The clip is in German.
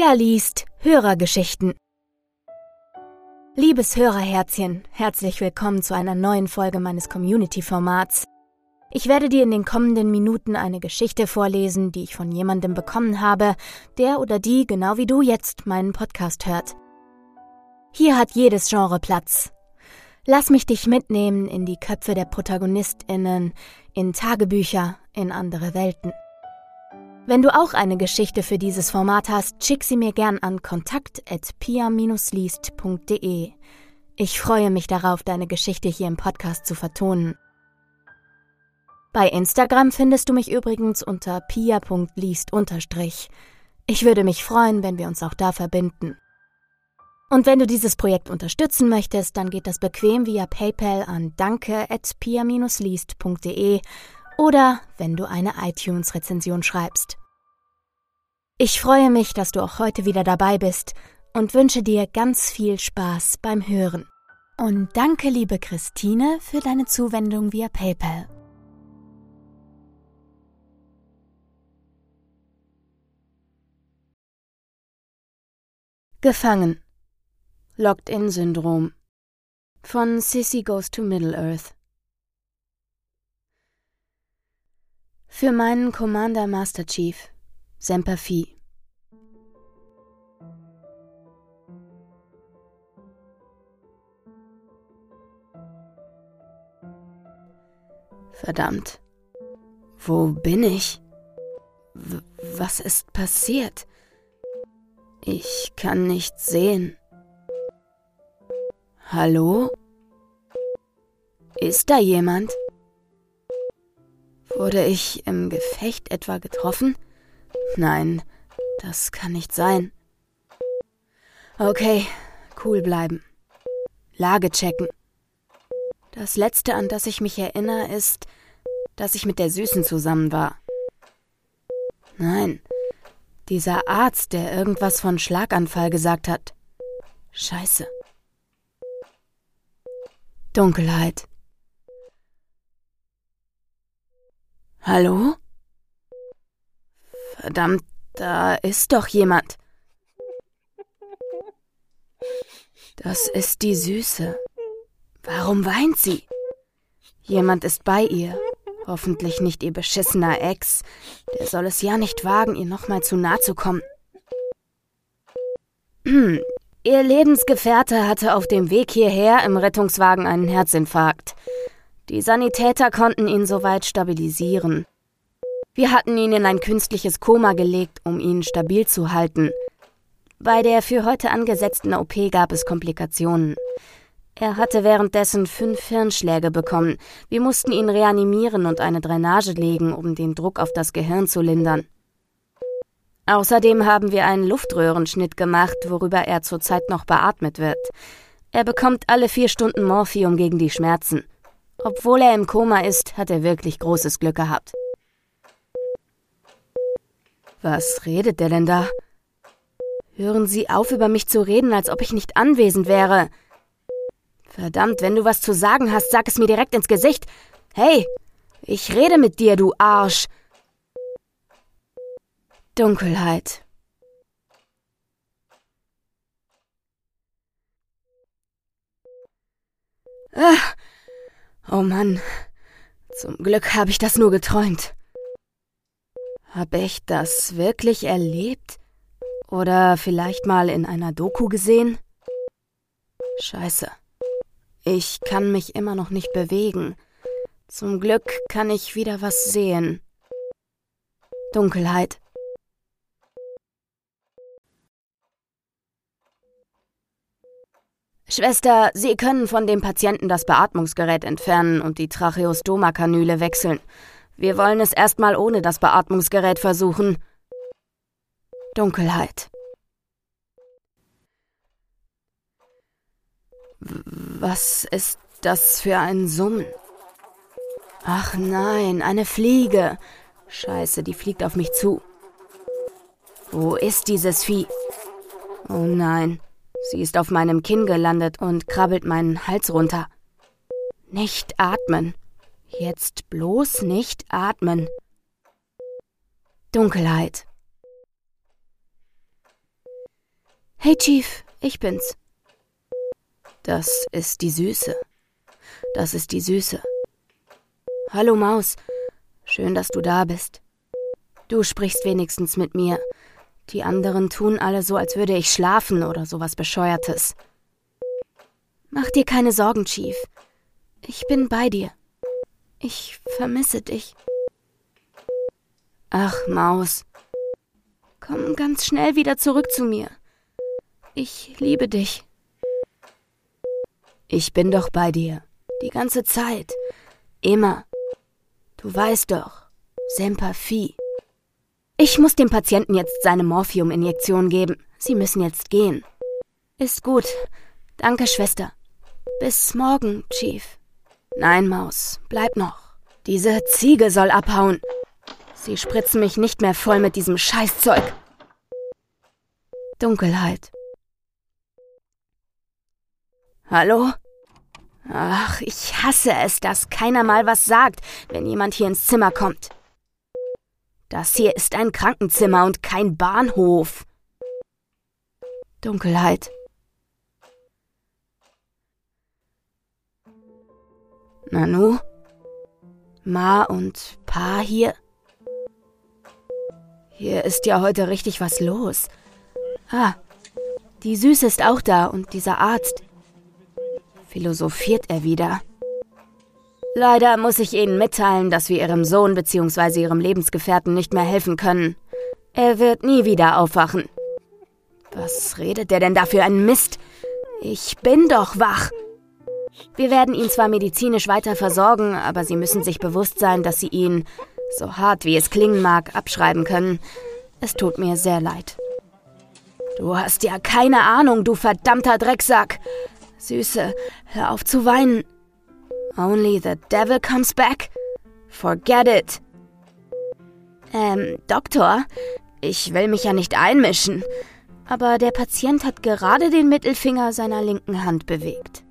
Pia liest Hörergeschichten. Liebes Hörerherzchen, herzlich willkommen zu einer neuen Folge meines Community-Formats. Ich werde dir in den kommenden Minuten eine Geschichte vorlesen, die ich von jemandem bekommen habe, der oder die genau wie du jetzt meinen Podcast hört. Hier hat jedes Genre Platz. Lass mich dich mitnehmen in die Köpfe der Protagonistinnen, in Tagebücher, in andere Welten. Wenn du auch eine Geschichte für dieses Format hast, schick sie mir gern an kontakt@pia-liest.de. Ich freue mich darauf, deine Geschichte hier im Podcast zu vertonen. Bei Instagram findest du mich übrigens unter pia.liest. Ich würde mich freuen, wenn wir uns auch da verbinden. Und wenn du dieses Projekt unterstützen möchtest, dann geht das bequem via PayPal an danke@pia-liest.de oder wenn du eine iTunes-Rezension schreibst. Ich freue mich, dass du auch heute wieder dabei bist und wünsche dir ganz viel Spaß beim Hören. Und danke, liebe Christine, für deine Zuwendung via PayPal. Gefangen. Locked-in-Syndrom von Sissy Goes to Middle-earth Für meinen Commander Master Chief, Semper Fi. Verdammt. Wo bin ich? W was ist passiert? Ich kann nichts sehen. Hallo? Ist da jemand? Wurde ich im Gefecht etwa getroffen? Nein, das kann nicht sein. Okay, cool bleiben. Lage checken. Das letzte, an das ich mich erinnere, ist, dass ich mit der Süßen zusammen war. Nein, dieser Arzt, der irgendwas von Schlaganfall gesagt hat. Scheiße. Dunkelheit. Hallo? Verdammt, da ist doch jemand. Das ist die Süße. Warum weint sie? Jemand ist bei ihr. Hoffentlich nicht ihr beschissener Ex. Der soll es ja nicht wagen, ihr nochmal zu nah zu kommen. Hm. Ihr Lebensgefährte hatte auf dem Weg hierher im Rettungswagen einen Herzinfarkt. Die Sanitäter konnten ihn soweit stabilisieren. Wir hatten ihn in ein künstliches Koma gelegt, um ihn stabil zu halten. Bei der für heute angesetzten OP gab es Komplikationen. Er hatte währenddessen fünf Hirnschläge bekommen. Wir mussten ihn reanimieren und eine Drainage legen, um den Druck auf das Gehirn zu lindern. Außerdem haben wir einen Luftröhrenschnitt gemacht, worüber er zurzeit noch beatmet wird. Er bekommt alle vier Stunden Morphium gegen die Schmerzen. Obwohl er im Koma ist, hat er wirklich großes Glück gehabt. Was redet der denn da? Hören Sie auf, über mich zu reden, als ob ich nicht anwesend wäre. Verdammt, wenn du was zu sagen hast, sag es mir direkt ins Gesicht. Hey, ich rede mit dir, du Arsch. Dunkelheit. Ah, Oh Mann, zum Glück habe ich das nur geträumt. Habe ich das wirklich erlebt? Oder vielleicht mal in einer Doku gesehen? Scheiße. Ich kann mich immer noch nicht bewegen. Zum Glück kann ich wieder was sehen. Dunkelheit. Schwester, Sie können von dem Patienten das Beatmungsgerät entfernen und die Tracheostoma-Kanüle wechseln. Wir wollen es erstmal ohne das Beatmungsgerät versuchen. Dunkelheit. Was ist das für ein Summen? Ach nein, eine Fliege. Scheiße, die fliegt auf mich zu. Wo ist dieses Vieh? Oh nein. Sie ist auf meinem Kinn gelandet und krabbelt meinen Hals runter. Nicht atmen. Jetzt bloß nicht atmen. Dunkelheit. Hey Chief, ich bin's. Das ist die Süße. Das ist die Süße. Hallo Maus. Schön, dass du da bist. Du sprichst wenigstens mit mir. Die anderen tun alle so, als würde ich schlafen oder sowas Bescheuertes. Mach dir keine Sorgen, Chief. Ich bin bei dir. Ich vermisse dich. Ach, Maus. Komm ganz schnell wieder zurück zu mir. Ich liebe dich. Ich bin doch bei dir. Die ganze Zeit. Immer. Du weißt doch. Semper Fi. Ich muss dem Patienten jetzt seine Morphiuminjektion geben. Sie müssen jetzt gehen. Ist gut. Danke, Schwester. Bis morgen, Chief. Nein, Maus, bleib noch. Diese Ziege soll abhauen. Sie spritzen mich nicht mehr voll mit diesem Scheißzeug. Dunkelheit. Hallo? Ach, ich hasse es, dass keiner mal was sagt, wenn jemand hier ins Zimmer kommt. Das hier ist ein Krankenzimmer und kein Bahnhof. Dunkelheit. Nanu? Ma und Pa hier? Hier ist ja heute richtig was los. Ah, die Süße ist auch da und dieser Arzt. Philosophiert er wieder. Leider muss ich Ihnen mitteilen, dass wir Ihrem Sohn bzw. Ihrem Lebensgefährten nicht mehr helfen können. Er wird nie wieder aufwachen. Was redet der denn da für ein Mist? Ich bin doch wach. Wir werden ihn zwar medizinisch weiter versorgen, aber Sie müssen sich bewusst sein, dass Sie ihn, so hart wie es klingen mag, abschreiben können. Es tut mir sehr leid. Du hast ja keine Ahnung, du verdammter Drecksack. Süße, hör auf zu weinen. Only the devil comes back? Forget it. Ähm, Doktor, ich will mich ja nicht einmischen, aber der Patient hat gerade den Mittelfinger seiner linken Hand bewegt.